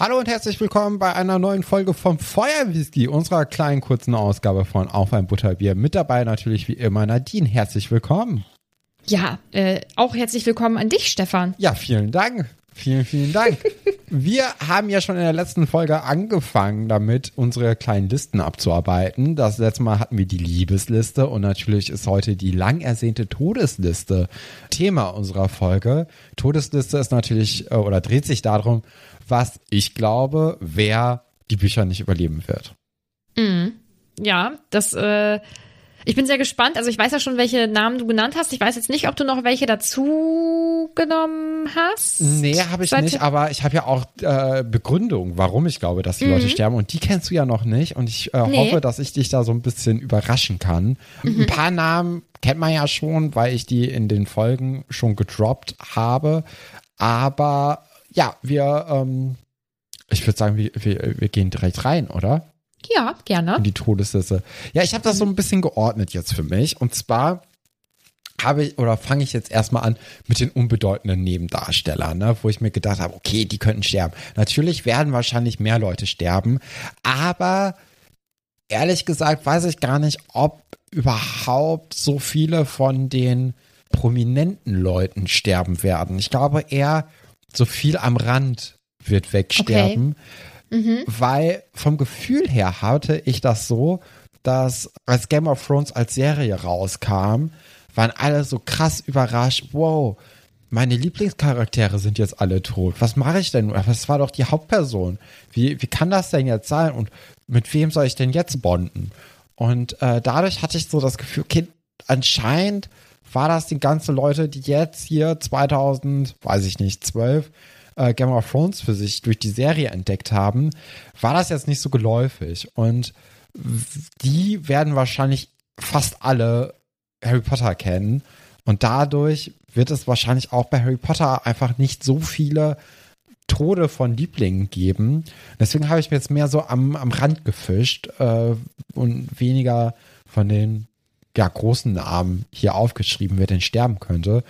Hallo und herzlich willkommen bei einer neuen Folge vom Feuerwhisky, unserer kleinen kurzen Ausgabe von Auf ein Butterbier. Mit dabei natürlich wie immer Nadine. Herzlich willkommen. Ja, äh, auch herzlich willkommen an dich, Stefan. Ja, vielen Dank. Vielen, vielen Dank. Wir haben ja schon in der letzten Folge angefangen, damit unsere kleinen Listen abzuarbeiten. Das letzte Mal hatten wir die Liebesliste und natürlich ist heute die lang ersehnte Todesliste Thema unserer Folge. Todesliste ist natürlich äh, oder dreht sich darum, was ich glaube, wer die Bücher nicht überleben wird. Mhm. Ja, das, äh, ich bin sehr gespannt. Also ich weiß ja schon, welche Namen du genannt hast. Ich weiß jetzt nicht, ob du noch welche dazu genommen hast. Nee, habe ich nicht, aber ich habe ja auch äh, Begründung, warum ich glaube, dass die mhm. Leute sterben. Und die kennst du ja noch nicht. Und ich äh, nee. hoffe, dass ich dich da so ein bisschen überraschen kann. Mhm. Ein paar Namen kennt man ja schon, weil ich die in den Folgen schon gedroppt habe. Aber ja, wir, ähm, ich würde sagen, wir, wir, wir gehen direkt rein, oder? Ja, gerne. Die Todesliste. Ja, ich habe das so ein bisschen geordnet jetzt für mich. Und zwar habe ich oder fange ich jetzt erstmal an mit den unbedeutenden Nebendarstellern, ne, wo ich mir gedacht habe, okay, die könnten sterben. Natürlich werden wahrscheinlich mehr Leute sterben, aber ehrlich gesagt weiß ich gar nicht, ob überhaupt so viele von den prominenten Leuten sterben werden. Ich glaube eher so viel am Rand wird wegsterben. Okay. Mhm. Weil vom Gefühl her hatte ich das so, dass als Game of Thrones als Serie rauskam, waren alle so krass überrascht, wow, meine Lieblingscharaktere sind jetzt alle tot. Was mache ich denn? Das war doch die Hauptperson. Wie, wie kann das denn jetzt sein? Und mit wem soll ich denn jetzt bonden? Und äh, dadurch hatte ich so das Gefühl, okay, anscheinend war das die ganze Leute, die jetzt hier 2000, weiß ich nicht, 12 äh, Game of Thrones für sich durch die Serie entdeckt haben, war das jetzt nicht so geläufig. Und die werden wahrscheinlich fast alle Harry Potter kennen. Und dadurch wird es wahrscheinlich auch bei Harry Potter einfach nicht so viele Tode von Lieblingen geben. Deswegen habe ich mir jetzt mehr so am, am Rand gefischt äh, und weniger von den ja, großen Namen hier aufgeschrieben, wer denn sterben könnte.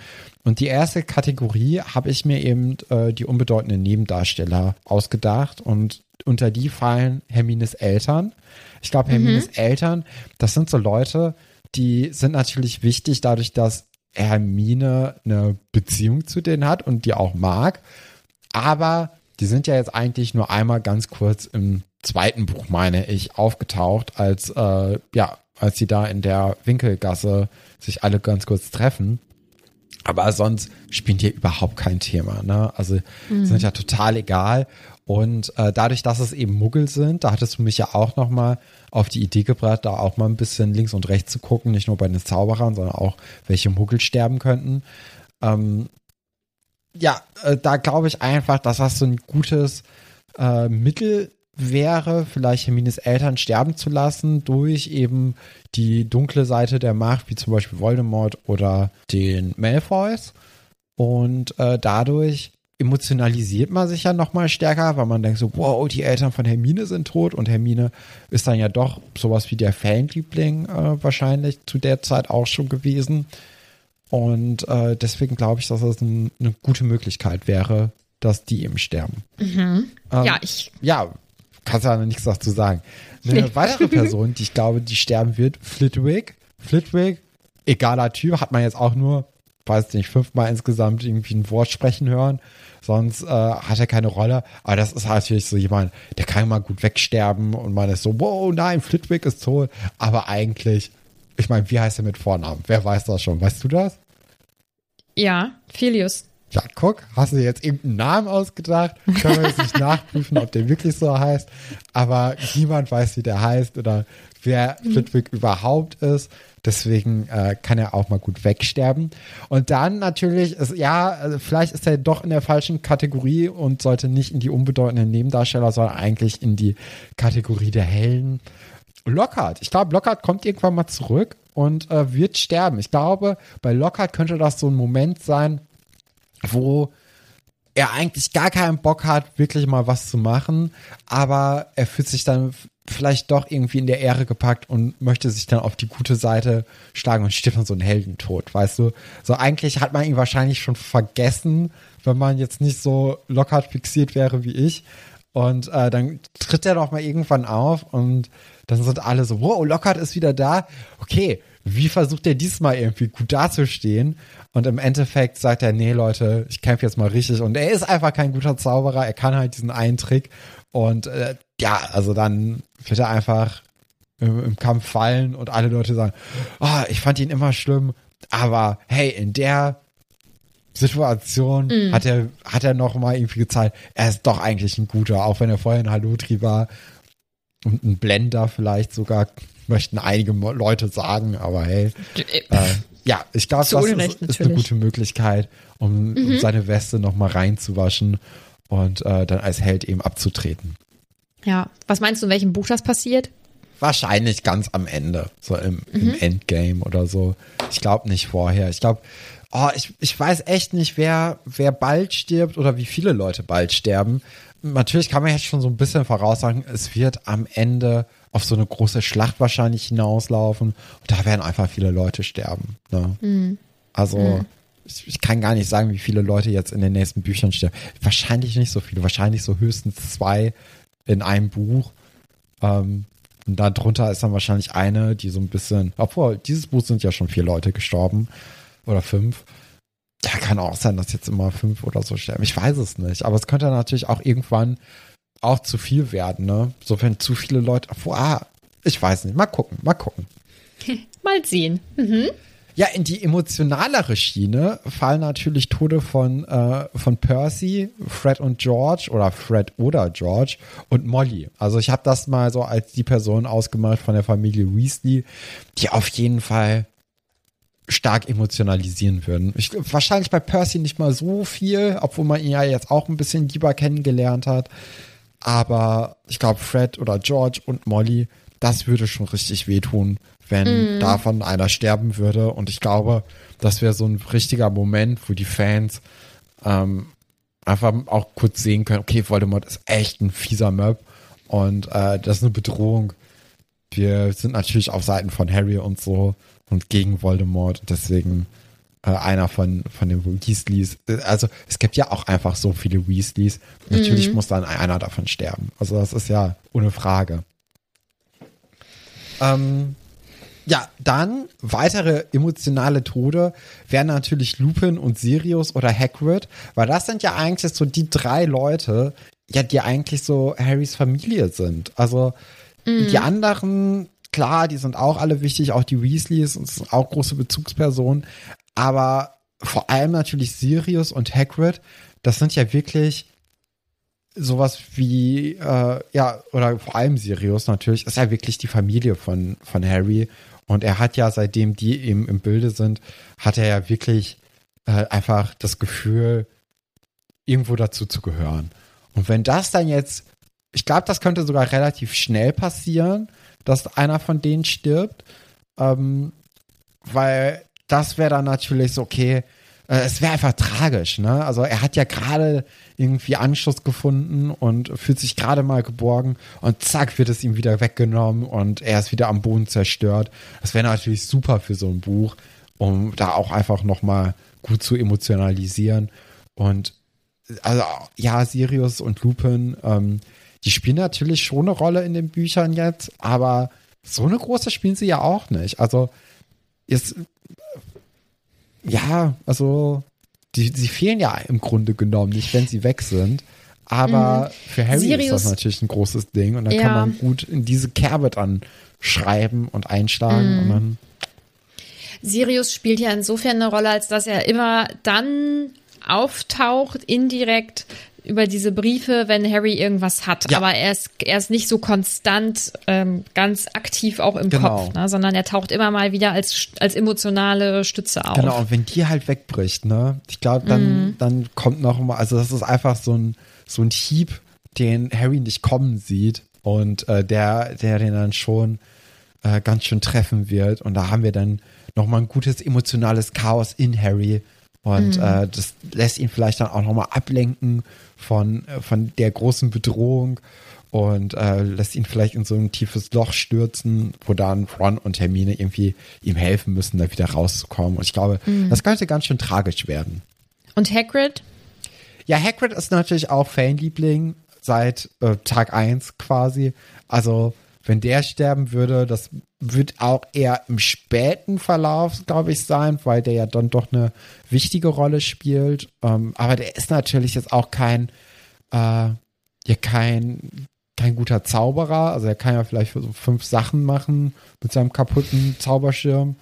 Und die erste Kategorie habe ich mir eben äh, die unbedeutenden Nebendarsteller ausgedacht und unter die fallen Hermines Eltern. Ich glaube, Hermines mhm. Eltern, das sind so Leute, die sind natürlich wichtig dadurch, dass Hermine eine Beziehung zu denen hat und die auch mag. Aber die sind ja jetzt eigentlich nur einmal ganz kurz im zweiten Buch, meine ich, aufgetaucht, als äh, ja als sie da in der Winkelgasse sich alle ganz kurz treffen. Aber sonst spielt hier überhaupt kein Thema. Ne? Also mhm. sind ja total egal. Und äh, dadurch, dass es eben Muggel sind, da hattest du mich ja auch noch mal auf die Idee gebracht, da auch mal ein bisschen links und rechts zu gucken, nicht nur bei den Zauberern, sondern auch welche Muggel sterben könnten. Ähm, ja, äh, da glaube ich einfach, dass das so ein gutes äh, Mittel wäre, vielleicht Hermines Eltern sterben zu lassen durch eben die dunkle Seite der Macht, wie zum Beispiel Voldemort oder den Malfoys. Und äh, dadurch emotionalisiert man sich ja nochmal stärker, weil man denkt so, wow, die Eltern von Hermine sind tot und Hermine ist dann ja doch sowas wie der Fanliebling äh, wahrscheinlich zu der Zeit auch schon gewesen. Und äh, deswegen glaube ich, dass das ein, eine gute Möglichkeit wäre, dass die eben sterben. Mhm. Ähm, ja, ich. Ja, kannst ja noch nichts dazu sagen. Eine nee. weitere Person, die ich glaube, die sterben wird, Flitwick. Flitwick, egaler Typ, hat man jetzt auch nur, weiß nicht, fünfmal insgesamt irgendwie ein Wort sprechen hören. Sonst äh, hat er keine Rolle. Aber das ist natürlich so jemand, der kann mal gut wegsterben und man ist so, wow, nein, Flitwick ist tot. Aber eigentlich, ich meine, wie heißt er mit Vornamen? Wer weiß das schon? Weißt du das? Ja, Filius. Ja, guck, hast du jetzt irgendeinen Namen ausgedacht? Können wir jetzt nicht nachprüfen, ob der wirklich so heißt. Aber niemand weiß, wie der heißt oder wer Flitwick überhaupt ist. Deswegen äh, kann er auch mal gut wegsterben. Und dann natürlich, ist, ja, also vielleicht ist er doch in der falschen Kategorie und sollte nicht in die unbedeutenden Nebendarsteller, sondern eigentlich in die Kategorie der Helden. Lockhart. Ich glaube, Lockhart kommt irgendwann mal zurück und äh, wird sterben. Ich glaube, bei Lockhart könnte das so ein Moment sein, wo er eigentlich gar keinen Bock hat, wirklich mal was zu machen, aber er fühlt sich dann vielleicht doch irgendwie in der Ehre gepackt und möchte sich dann auf die gute Seite schlagen und stirbt dann so ein Heldentod, weißt du? So eigentlich hat man ihn wahrscheinlich schon vergessen, wenn man jetzt nicht so locker fixiert wäre wie ich. Und äh, dann tritt er noch mal irgendwann auf und dann sind alle so, wow, Lockhart ist wieder da. Okay, wie versucht er diesmal irgendwie gut dazustehen? Und im Endeffekt sagt er, nee, Leute, ich kämpfe jetzt mal richtig. Und er ist einfach kein guter Zauberer. Er kann halt diesen einen Trick. Und äh, ja, also dann wird er einfach im, im Kampf fallen und alle Leute sagen, oh, ich fand ihn immer schlimm. Aber hey, in der Situation mm. hat er hat er noch mal irgendwie gezeigt, er ist doch eigentlich ein guter, auch wenn er vorher ein Halutri war und ein Blender vielleicht sogar möchten einige Leute sagen, aber hey, äh, ja, ich glaube, das ist, ist, eine gute Möglichkeit, um, mhm. um seine Weste noch mal reinzuwaschen und äh, dann als Held eben abzutreten. Ja, was meinst du, in welchem Buch das passiert? Wahrscheinlich ganz am Ende, so im, mhm. im Endgame oder so. Ich glaube nicht vorher. Ich glaube, oh, ich, ich weiß echt nicht, wer, wer bald stirbt oder wie viele Leute bald sterben. Natürlich kann man jetzt schon so ein bisschen voraussagen, es wird am Ende auf so eine große Schlacht wahrscheinlich hinauslaufen. Und da werden einfach viele Leute sterben. Ne? Mhm. Also, mhm. Ich, ich, kann gar nicht sagen, wie viele Leute jetzt in den nächsten Büchern sterben. Wahrscheinlich nicht so viele. Wahrscheinlich so höchstens zwei in einem Buch. Ähm, und darunter ist dann wahrscheinlich eine, die so ein bisschen, obwohl, dieses Buch sind ja schon vier Leute gestorben. Oder fünf. Ja, kann auch sein, dass jetzt immer fünf oder so sterben. Ich weiß es nicht. Aber es könnte natürlich auch irgendwann auch zu viel werden, ne? So wenn zu viele Leute. Ah, ich weiß nicht. Mal gucken, mal gucken. mal sehen. Mhm. Ja, in die emotionalere Schiene fallen natürlich Tode von, äh, von Percy, Fred und George oder Fred oder George und Molly. Also ich habe das mal so als die Person ausgemacht von der Familie Weasley, die auf jeden Fall stark emotionalisieren würden. Ich, wahrscheinlich bei Percy nicht mal so viel, obwohl man ihn ja jetzt auch ein bisschen lieber kennengelernt hat. Aber ich glaube, Fred oder George und Molly, das würde schon richtig wehtun, wenn mm. davon einer sterben würde. Und ich glaube, das wäre so ein richtiger Moment, wo die Fans ähm, einfach auch kurz sehen können, okay, Voldemort ist echt ein fieser Möb und äh, das ist eine Bedrohung. Wir sind natürlich auf Seiten von Harry und so und gegen Voldemort. Deswegen äh, einer von, von den Weasleys. Also es gibt ja auch einfach so viele Weasleys. Natürlich mhm. muss dann einer davon sterben. Also das ist ja ohne Frage. Ähm, ja, dann weitere emotionale Tode wären natürlich Lupin und Sirius oder Hagrid, weil das sind ja eigentlich so die drei Leute, ja, die eigentlich so Harrys Familie sind. Also mhm. die anderen, klar, die sind auch alle wichtig, auch die Weasleys und sind auch große Bezugspersonen, aber vor allem natürlich Sirius und Hagrid, das sind ja wirklich sowas wie, äh, ja, oder vor allem Sirius natürlich, ist ja wirklich die Familie von, von Harry und er hat ja, seitdem die eben im Bilde sind, hat er ja wirklich äh, einfach das Gefühl, irgendwo dazu zu gehören. Und wenn das dann jetzt, ich glaube, das könnte sogar relativ schnell passieren, dass einer von denen stirbt, ähm, weil das wäre dann natürlich so, okay, äh, es wäre einfach tragisch, ne? Also er hat ja gerade irgendwie Anschluss gefunden und fühlt sich gerade mal geborgen und zack wird es ihm wieder weggenommen und er ist wieder am Boden zerstört. Das wäre natürlich super für so ein Buch, um da auch einfach nochmal gut zu emotionalisieren. Und also ja, Sirius und Lupin, ähm, die spielen natürlich schon eine Rolle in den Büchern jetzt, aber so eine große spielen sie ja auch nicht. Also jetzt ja, also die, sie fehlen ja im Grunde genommen nicht, wenn sie weg sind. Aber mhm. für Harry Sirius, ist das natürlich ein großes Ding und dann ja. kann man gut in diese Kerbe dann schreiben und einschlagen mhm. und dann. Sirius spielt ja insofern eine Rolle, als dass er immer dann auftaucht, indirekt, über diese Briefe, wenn Harry irgendwas hat. Ja. Aber er ist, er ist nicht so konstant ähm, ganz aktiv auch im genau. Kopf, ne? sondern er taucht immer mal wieder als, als emotionale Stütze auf. Genau, und wenn die halt wegbricht, ne, ich glaube, dann, mhm. dann kommt noch mal, also das ist einfach so ein, so ein Hieb, den Harry nicht kommen sieht und äh, der, der den dann schon äh, ganz schön treffen wird. Und da haben wir dann noch mal ein gutes emotionales Chaos in Harry. Und mhm. äh, das lässt ihn vielleicht dann auch noch mal ablenken von, äh, von der großen Bedrohung und äh, lässt ihn vielleicht in so ein tiefes Loch stürzen, wo dann Ron und Hermine irgendwie ihm helfen müssen, da wieder rauszukommen. Und ich glaube, mhm. das könnte ganz schön tragisch werden. Und Hagrid? Ja, Hagrid ist natürlich auch Fanliebling. seit äh, Tag eins quasi. Also, wenn der sterben würde, das wird auch eher im späten Verlauf, glaube ich, sein, weil der ja dann doch eine wichtige Rolle spielt. Ähm, aber der ist natürlich jetzt auch kein, äh, ja, kein, kein guter Zauberer. Also er kann ja vielleicht so fünf Sachen machen mit seinem kaputten Zauberschirm.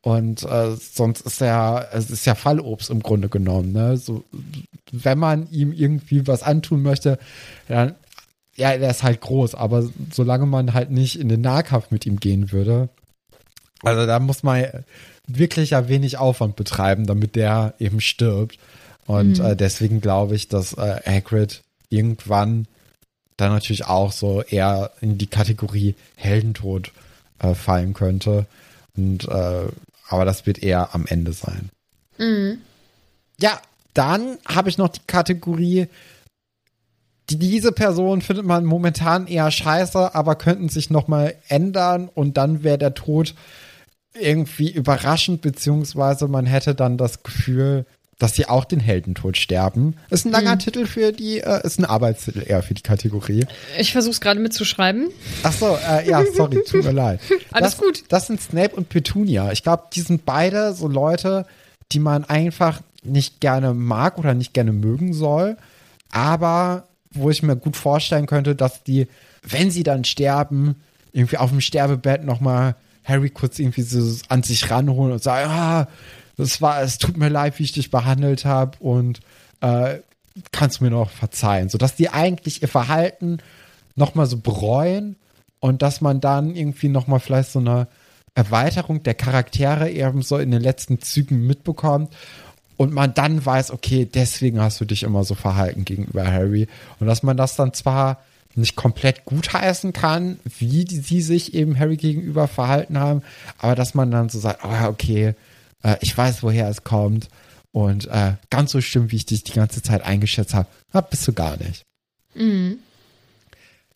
Und äh, sonst ist er, es ist ja Fallobst im Grunde genommen. Ne? So, wenn man ihm irgendwie was antun möchte, dann, ja, er ist halt groß, aber solange man halt nicht in den Nahkampf mit ihm gehen würde, also da muss man wirklich ja wenig Aufwand betreiben, damit der eben stirbt. Und mhm. äh, deswegen glaube ich, dass äh, Hagrid irgendwann dann natürlich auch so eher in die Kategorie Heldentod äh, fallen könnte. Und äh, aber das wird eher am Ende sein. Mhm. Ja, dann habe ich noch die Kategorie, diese Person findet man momentan eher scheiße, aber könnten sich nochmal ändern und dann wäre der Tod irgendwie überraschend, beziehungsweise man hätte dann das Gefühl, dass sie auch den Heldentod sterben. Ist ein langer mhm. Titel für die, äh, ist ein Arbeitstitel eher für die Kategorie. Ich versuche es gerade mitzuschreiben. Ach so, äh, ja, sorry, tut mir leid. Alles das, gut. Das sind Snape und Petunia. Ich glaube, die sind beide so Leute, die man einfach nicht gerne mag oder nicht gerne mögen soll, aber wo ich mir gut vorstellen könnte, dass die, wenn sie dann sterben, irgendwie auf dem Sterbebett nochmal Harry kurz irgendwie so an sich ranholen und sagen, ah, das war, es tut mir leid, wie ich dich behandelt habe und äh, kannst du mir noch verzeihen. Sodass die eigentlich ihr Verhalten nochmal so bereuen und dass man dann irgendwie nochmal vielleicht so eine Erweiterung der Charaktere eben so in den letzten Zügen mitbekommt und man dann weiß, okay, deswegen hast du dich immer so verhalten gegenüber Harry und dass man das dann zwar nicht komplett gutheißen kann, wie die, sie sich eben Harry gegenüber verhalten haben, aber dass man dann so sagt, oh, okay, äh, ich weiß, woher es kommt. Und äh, ganz so schlimm, wie ich dich die ganze Zeit eingeschätzt habe, bist du gar nicht. Mhm.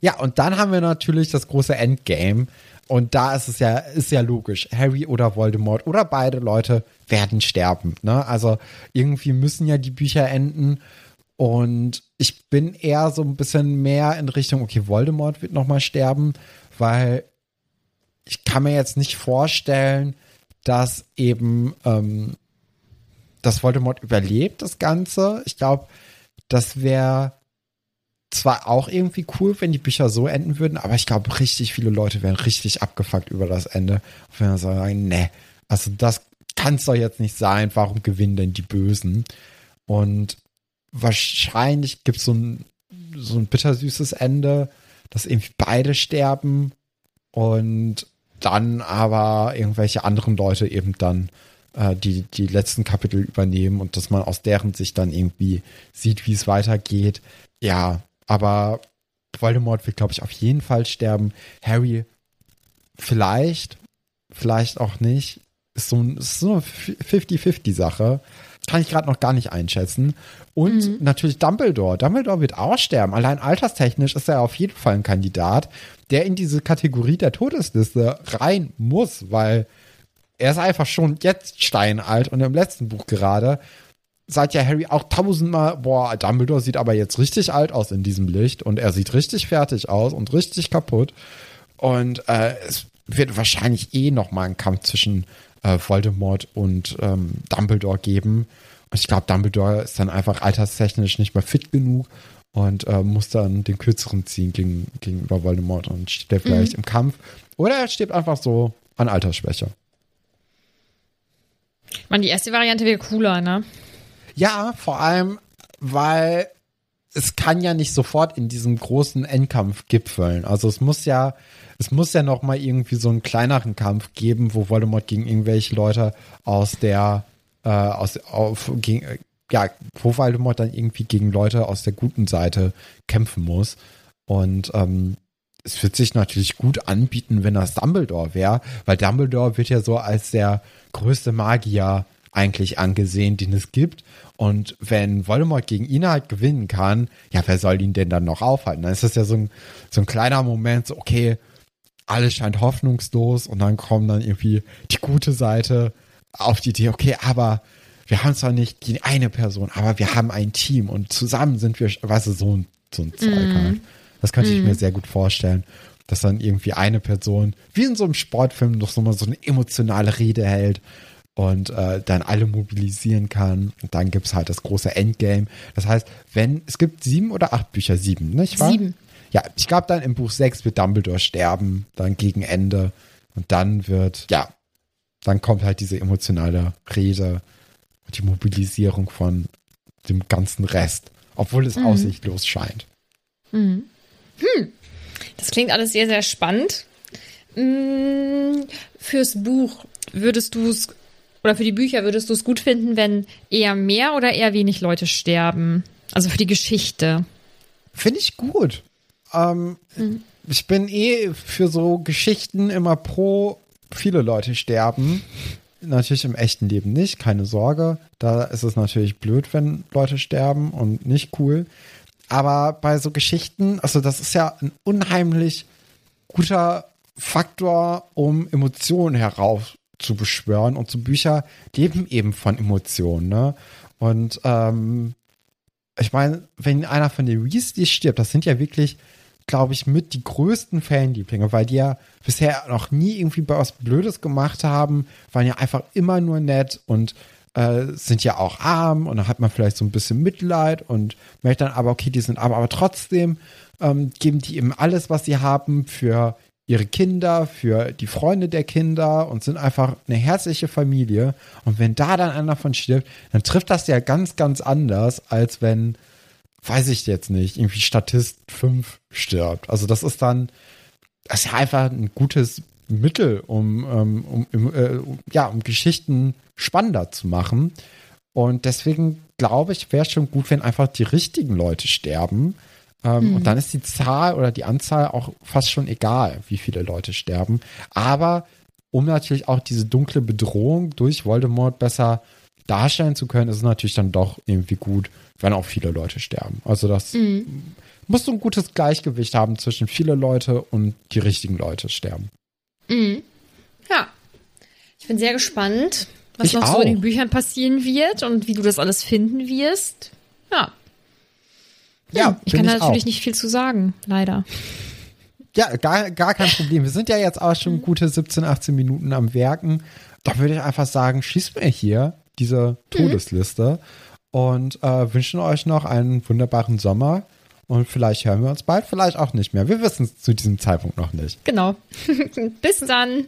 Ja, und dann haben wir natürlich das große Endgame. Und da ist es ja, ist ja logisch. Harry oder Voldemort oder beide Leute werden sterben. Ne? Also irgendwie müssen ja die Bücher enden. Und ich bin eher so ein bisschen mehr in Richtung, okay, Voldemort wird nochmal sterben, weil ich kann mir jetzt nicht vorstellen, dass eben ähm, das Voldemort überlebt, das Ganze. Ich glaube, das wäre zwar auch irgendwie cool, wenn die Bücher so enden würden, aber ich glaube, richtig viele Leute wären richtig abgefuckt über das Ende. Wenn sie sagen, ne, also das kann es doch jetzt nicht sein, warum gewinnen denn die Bösen? Und wahrscheinlich gibt es so ein, so ein bittersüßes Ende, dass irgendwie beide sterben und dann aber irgendwelche anderen Leute eben dann äh, die, die letzten Kapitel übernehmen und dass man aus deren Sicht dann irgendwie sieht, wie es weitergeht. Ja, aber Voldemort wird, glaube ich, auf jeden Fall sterben. Harry vielleicht, vielleicht auch nicht. Ist so, ist so eine 50-50-Sache. Kann ich gerade noch gar nicht einschätzen. Und mhm. natürlich Dumbledore. Dumbledore wird auch sterben. Allein alterstechnisch ist er auf jeden Fall ein Kandidat, der in diese Kategorie der Todesliste rein muss, weil er ist einfach schon jetzt steinalt und im letzten Buch gerade sagt ja Harry auch tausendmal, boah, Dumbledore sieht aber jetzt richtig alt aus in diesem Licht und er sieht richtig fertig aus und richtig kaputt. Und äh, es wird wahrscheinlich eh noch mal einen Kampf zwischen äh, Voldemort und ähm, Dumbledore geben. Und ich glaube, Dumbledore ist dann einfach alterstechnisch nicht mehr fit genug und äh, muss dann den kürzeren ziehen gegen, gegenüber Voldemort und steht er vielleicht mhm. im Kampf. Oder er stirbt einfach so an Altersschwäche. Man, die erste Variante wäre cooler, ne? Ja, vor allem, weil es kann ja nicht sofort in diesem großen Endkampf gipfeln. Also es muss ja, es muss ja noch mal irgendwie so einen kleineren Kampf geben, wo Voldemort gegen irgendwelche Leute aus der, äh, aus, auf, gegen, ja, wo Voldemort dann irgendwie gegen Leute aus der guten Seite kämpfen muss. Und ähm, es wird sich natürlich gut anbieten, wenn das Dumbledore wäre, weil Dumbledore wird ja so als der größte Magier eigentlich angesehen, den es gibt. Und wenn Voldemort gegen ihn halt gewinnen kann, ja, wer soll ihn denn dann noch aufhalten? Dann ist das ja so ein, so ein kleiner Moment, so, okay, alles scheint hoffnungslos und dann kommt dann irgendwie die gute Seite auf die Idee, okay, aber wir haben zwar nicht die eine Person, aber wir haben ein Team und zusammen sind wir, weißt du, so ein so ein Zeug mhm. halt. Das könnte mhm. ich mir sehr gut vorstellen, dass dann irgendwie eine Person, wie in so einem Sportfilm, noch so mal so eine emotionale Rede hält und äh, dann alle mobilisieren kann. Und dann gibt es halt das große Endgame. Das heißt, wenn, es gibt sieben oder acht Bücher, sieben, nicht wahr? Sieben. Ja, ich glaube dann im Buch sechs wird Dumbledore sterben, dann gegen Ende. Und dann wird, ja, dann kommt halt diese emotionale Rede und die Mobilisierung von dem ganzen Rest, obwohl es mhm. aussichtlos scheint. Mhm. Hm. Das klingt alles sehr, sehr spannend. Hm, fürs Buch würdest du es, oder für die Bücher würdest du es gut finden, wenn eher mehr oder eher wenig Leute sterben? Also für die Geschichte. Finde ich gut. Ähm, mhm. Ich bin eh für so Geschichten immer pro viele Leute sterben. Natürlich im echten Leben nicht, keine Sorge. Da ist es natürlich blöd, wenn Leute sterben und nicht cool. Aber bei so Geschichten, also das ist ja ein unheimlich guter Faktor, um Emotionen heraufzubeschwören. Und so Bücher leben eben von Emotionen. Ne? Und ähm, ich meine, wenn einer von den Weasleys stirbt, das sind ja wirklich glaube ich, mit die größten Fanlieblinge, weil die ja bisher noch nie irgendwie was Blödes gemacht haben, waren ja einfach immer nur nett und äh, sind ja auch arm und dann hat man vielleicht so ein bisschen Mitleid und merkt dann aber, okay, die sind arm, aber trotzdem ähm, geben die eben alles, was sie haben für ihre Kinder, für die Freunde der Kinder und sind einfach eine herzliche Familie. Und wenn da dann einer von stirbt, dann trifft das ja ganz, ganz anders, als wenn weiß ich jetzt nicht, irgendwie Statist 5 stirbt. Also das ist dann, das ist ja einfach ein gutes Mittel, um, ähm, um, um äh, ja, um Geschichten spannender zu machen. Und deswegen glaube ich, wäre schon gut, wenn einfach die richtigen Leute sterben. Ähm, mhm. Und dann ist die Zahl oder die Anzahl auch fast schon egal, wie viele Leute sterben. Aber um natürlich auch diese dunkle Bedrohung durch Voldemort besser darstellen zu können, ist es natürlich dann doch irgendwie gut, wenn auch viele Leute sterben. Also das mhm. muss so ein gutes Gleichgewicht haben zwischen viele Leute und die richtigen Leute sterben. Mhm. Ja. Ich bin sehr gespannt, was ich noch auch. so in den Büchern passieren wird und wie du das alles finden wirst. Ja. Ja, ich kann da natürlich auch. nicht viel zu sagen, leider. Ja, gar, gar kein Problem. Wir sind ja jetzt auch schon gute 17, 18 Minuten am Werken. Da würde ich einfach sagen, schieß mir hier diese mhm. Todesliste und äh, wünschen euch noch einen wunderbaren Sommer. Und vielleicht hören wir uns bald, vielleicht auch nicht mehr. Wir wissen es zu diesem Zeitpunkt noch nicht. Genau. Bis dann.